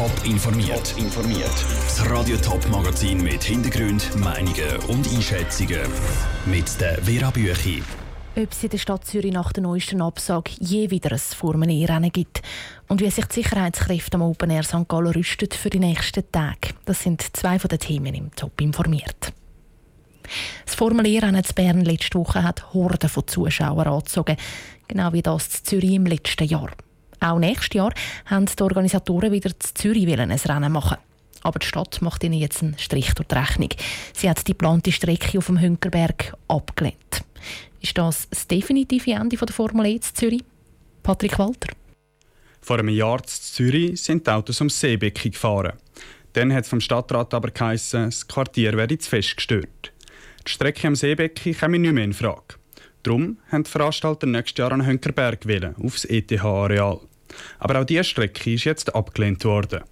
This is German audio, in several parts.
Top informiert. informiert. Das Radio Top Magazin mit Hintergrund, Meinungen und Einschätzungen mit der Vera Büchi. Ob es in der Stadt Zürich nach der neuesten Absage je wieder ein Formel E-Rennen gibt und wie sich die Sicherheitskräfte am Open Air St. Gallen rüsten für die nächsten Tage. Das sind zwei von den Themen im Top informiert. Das Formel E-Rennen in Bern letzte Woche hat Horden von Zuschauern angezogen, genau wie das in Zürich im letzten Jahr. Auch nächstes Jahr haben die Organisatoren wieder zu Zürich ein Rennen machen. Aber die Stadt macht ihnen jetzt einen Strich durch die Rechnung. Sie hat die geplante Strecke auf dem Hünkerberg abgelehnt. Ist das das definitive Ende der Formel E zu Zürich? Patrick Walter. Vor einem Jahr in Zürich sind die Autos ums Seebecken gefahren. Dann hat es vom Stadtrat aber geheißen, das Quartier werde zu fest gestört. Die Strecke am Seebecken käme nicht mehr in Frage. Darum haben die Veranstalter nächstes Jahr an Hünkerberg wählen, aufs ETH-Areal. Aber auch diese Strecke ist jetzt abgelehnt worden.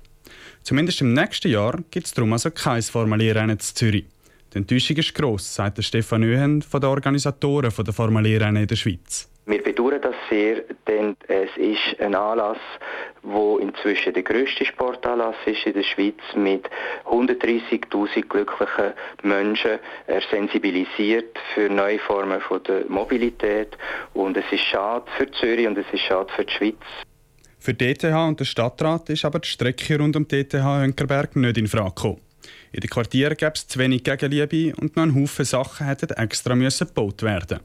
Zumindest im nächsten Jahr gibt es darum also kein Formulierrennen in Zürich. Die Enttäuschung ist gross, sagt Stefan Öhen von den Organisatoren der Formulierrennen in der Schweiz. Wir bedauern das sehr, denn es ist ein Anlass, wo inzwischen der grösste Sportanlass ist in der Schweiz mit 130.000 glücklichen Menschen. Er sensibilisiert für neue Formen von der Mobilität und es ist schade für Zürich und es ist schade für die Schweiz. Für die ETH und den Stadtrat ist aber die Strecke rund um die ETH Hönkerberg nicht in Frage gekommen. In den Quartieren gäbe es zu wenig Gegenliebe und noch ein Haufen Sachen hätten extra gebaut werden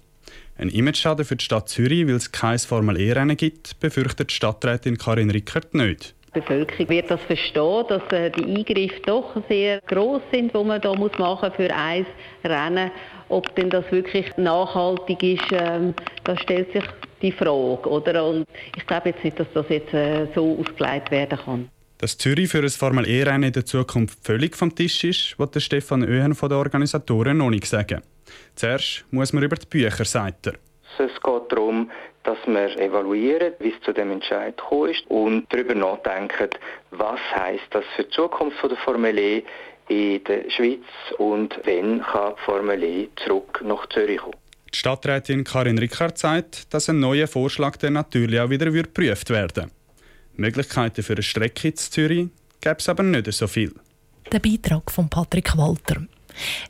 Ein Imageschaden für die Stadt Zürich, weil es kein Formel-E-Rennen gibt, befürchtet die Stadträtin Karin Rickert nicht. Die Bevölkerung wird das verstehen, dass äh, die Eingriffe doch sehr groß sind, die man muss machen für ein Rennen. Ob denn das wirklich nachhaltig ist, ähm, da stellt sich die Frage, oder? Und ich glaube jetzt nicht, dass das jetzt äh, so ausgelegt werden kann. Dass Zürich für ein Formel E-Rennen in der Zukunft völlig vom Tisch ist, wird Stefan Öhen von den Organisatoren noch nicht sagen. Zuerst muss man über die Bücher sagt er. Es geht darum, dass wir evaluieren, wie es zu dem Entscheid gekommen ist und darüber nachdenken, was heißt das für die Zukunft der Formel E in der Schweiz und wann kann die Formel E zurück nach Zürich kommen. Die Stadträtin Karin Rickard sagt, dass ein neuer Vorschlag dann natürlich auch wieder geprüft werden Möglichkeiten für eine Strecke in Zürich gäbe es aber nicht so viel. Der Beitrag von Patrick Walter.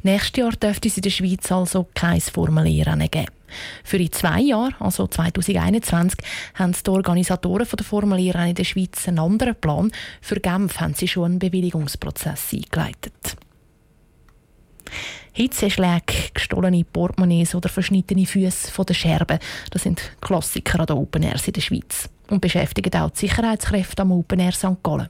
Nächstes Jahr dürfte es in der Schweiz also kein Formel-E-Rennen geben. Für in zwei Jahren, also 2021, haben die Organisatoren der Formel E in der Schweiz einen anderen Plan. Für Genf haben sie schon einen Bewilligungsprozess eingeleitet. Hitzeschläge, gestohlene Portemonnaies oder verschnittene Füße den Scherben, das sind Klassiker an den Open Airs in der Schweiz und beschäftigen auch die Sicherheitskräfte am Open Air St. Gallen.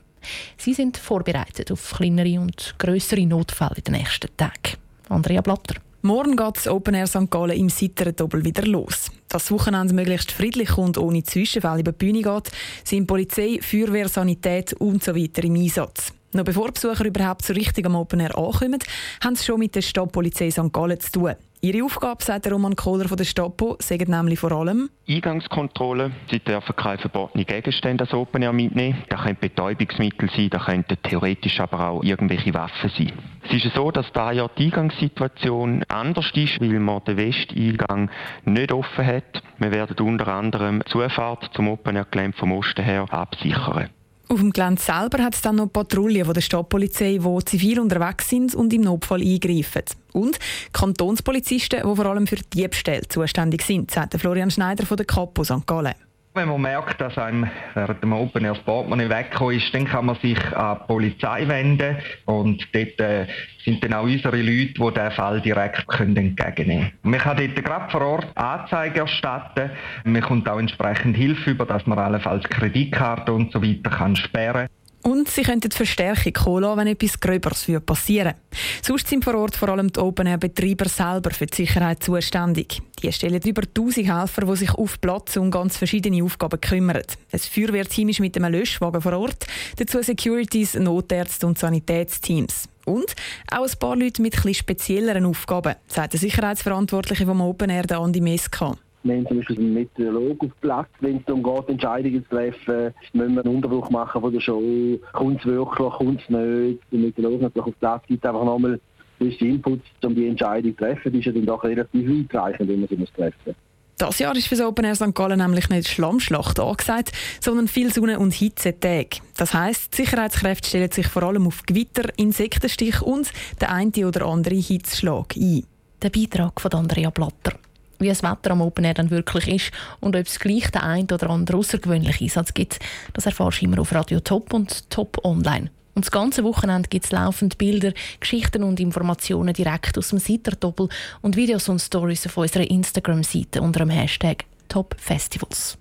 Sie sind vorbereitet auf kleinere und größere Notfälle in den nächsten Tagen. Andrea Blatter. Morgen geht das Open Air St. Gallen im Sitteren-Doppel wieder los. Das Wochenende möglichst friedlich und ohne Zwischenfälle über die Bühne geht, sind Polizei, Feuerwehr, Sanität und so weiter im Einsatz. Noch bevor Besucher überhaupt so richtig am Open Air ankommen, haben sie schon mit der Stadtpolizei St. Gallen zu tun. Ihre Aufgabe, sagt Roman Kohler von der Stapo, sagen nämlich vor allem Eingangskontrolle. Sie dürfen keine verbotenen Gegenstände als Open Air mitnehmen. Das können Betäubungsmittel sein, das könnten theoretisch aber auch irgendwelche Waffen sein. Es ist so, dass da ja die Eingangssituation anders ist, weil man den Westeingang nicht offen hat. Wir werden unter anderem die Zufahrt zum Open Air Gelände vom Osten her absichern. Auf dem Gelände selber hat es dann noch Patrouillen von der Stadtpolizei, die zivil unterwegs sind und im Notfall eingreifen. Und Kantonspolizisten, die vor allem für Diebstähle zuständig sind, sagt Florian Schneider von der Kapo St. Gallen. Wenn man merkt, dass einem während dem Open Air Portemonnaie weggekommen ist, dann kann man sich an die Polizei wenden und dort äh, sind dann auch unsere Leute, die diesen Fall direkt können entgegennehmen können. Man kann dort gerade vor Ort Anzeige erstatten, man kommt auch entsprechend Hilfe über, dass man allenfalls Kreditkarten und so weiter kann sperren kann. Und sie könnten Verstärkung holen, wenn etwas Gröberes passieren würde. Sonst sind vor Ort vor allem die Open-Air-Betreiber selber für die Sicherheit zuständig. Die stellen über 1000 Helfer, die sich auf Platz um ganz verschiedene Aufgaben kümmern. Ein Feuerwehrteam ist mit einem Löschwagen vor Ort, dazu Securities, Notärzte und Sanitätsteams. Und auch ein paar Leute mit etwas spezielleren Aufgaben, sagt der Sicherheitsverantwortliche vom Open Air, Andi Meska. Wir haben zum Beispiel einen Meteorologen auf Platz, wenn es darum geht, Entscheidungen zu treffen. Müssen wir einen Unterbruch machen von der Show? Kommt es wirklich, kommt es nicht? Der Meteorologe natürlich auf Platz gibt einfach nochmal gewisse Inputs, um die Entscheidung zu treffen. Die ist ja dann doch relativ weitreichend, wenn man sie muss treffen Das Jahr ist für das Open Air St. Gallen nämlich nicht Schlammschlacht angesagt, sondern viel Sonne- und Hitzetage. Das heisst, die Sicherheitskräfte stellen sich vor allem auf Gewitter, Insektenstich und den einen oder anderen Hitzschlag ein. Der Beitrag von Andrea Blatter. Wie das Wetter am Open Air dann wirklich ist und ob es gleich den einen oder anderen außergewöhnlichen Einsatz gibt, das erfährst du immer auf Radio Top und Top Online. Und das ganze Wochenende gibt es laufend Bilder, Geschichten und Informationen direkt aus dem Seiterdoppel und Videos und Stories auf unserer Instagram-Seite unter dem Hashtag Top Festivals.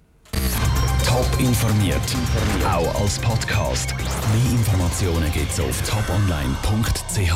Top informiert, auch als Podcast. Mehr Informationen gibt es auf toponline.ch.